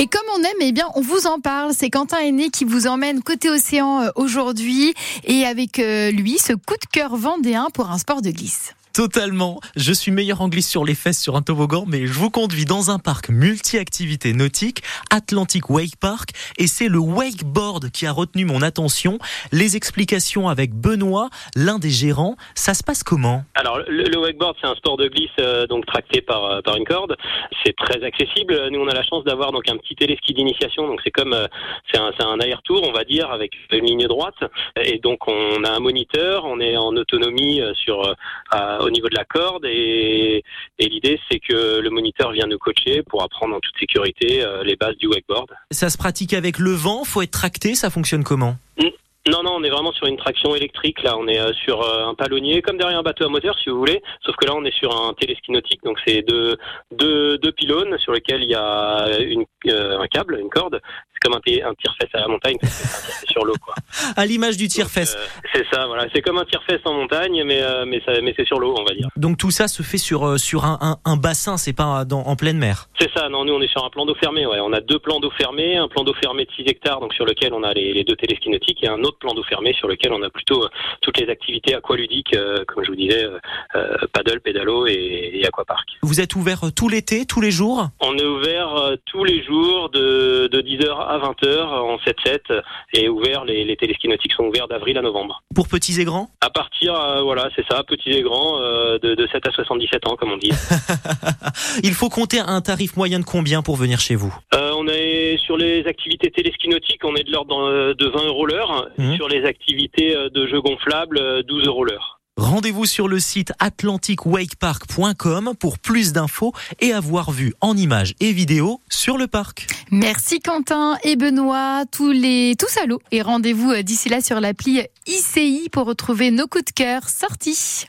Et comme on aime, eh bien, on vous en parle. C'est Quentin Aîné qui vous emmène côté océan euh, aujourd'hui et avec euh, lui, ce coup de cœur vendéen pour un sport de glisse. Totalement. Je suis meilleur en glisse sur les fesses sur un toboggan, mais je vous conduis dans un parc multi-activités nautiques, Atlantic Wake Park, et c'est le wakeboard qui a retenu mon attention. Les explications avec Benoît, l'un des gérants. Ça se passe comment? Alors, le, le wakeboard, c'est un sport de glisse euh, donc tracté par, euh, par une corde. C'est très accessible. Nous, on a la chance d'avoir donc un petit téléski d'initiation. Donc, c'est comme euh, c'est un, aller-retour, on va dire, avec une ligne droite. Et donc, on a un moniteur. On est en autonomie euh, sur euh, à- au niveau de la corde. Et, et l'idée, c'est que le moniteur vient nous coacher pour apprendre en toute sécurité les bases du wakeboard. Ça se pratique avec le vent, faut être tracté, ça fonctionne comment? Non, non, on est vraiment sur une traction électrique. Là, on est euh, sur euh, un palonnier, comme derrière un bateau à moteur, si vous voulez. Sauf que là, on est sur un téléski nautique. Donc, c'est deux, deux, deux pylônes sur lesquels il y a euh, un câble, une corde. C'est comme un, un tire-fesse à la montagne, c'est sur l'eau, quoi. À l'image du tire-fesse. euh, c'est ça, voilà. C'est comme un tire-fesse en montagne, mais, euh, mais, c'est sur l'eau, on va dire. Donc tout ça se fait sur, euh, sur un, un, un bassin, c'est pas dans, en pleine mer. C'est ça, non, nous on est sur un plan d'eau fermé, ouais. On a deux plans d'eau fermés, un plan d'eau fermé de 6 hectares, donc sur lequel on a les, les deux téléskis nautiques, et un autre plan d'eau fermé sur lequel on a plutôt toutes les activités aqualudiques, euh, comme je vous disais, euh, paddle, pédalo et, et aquapark. Vous êtes ouvert tout l'été, tous les jours? On est ouvert tous les jours de, de 10h à 20h en 7-7, et ouvert, les, les téléskis nautiques sont ouverts d'avril à novembre. pour petits et grands? À partir, euh, voilà, c'est ça, petits et grands, euh, de, de 7 à 77 ans, comme on dit. Il faut compter un tarif moyen de combien pour venir chez vous? Euh, on est sur les activités téléski nautiques, on est de l'ordre de 20 euros l'heure. Mhm. Sur les activités de jeux gonflables, euh, 12 euros l'heure. Rendez-vous sur le site atlanticwakepark.com pour plus d'infos et avoir vu en images et vidéos sur le parc. Merci Quentin et Benoît, tous les tous à l'eau. Et rendez-vous euh, d'ici là sur l'appli ICI pour retrouver nos coups de cœur sortis.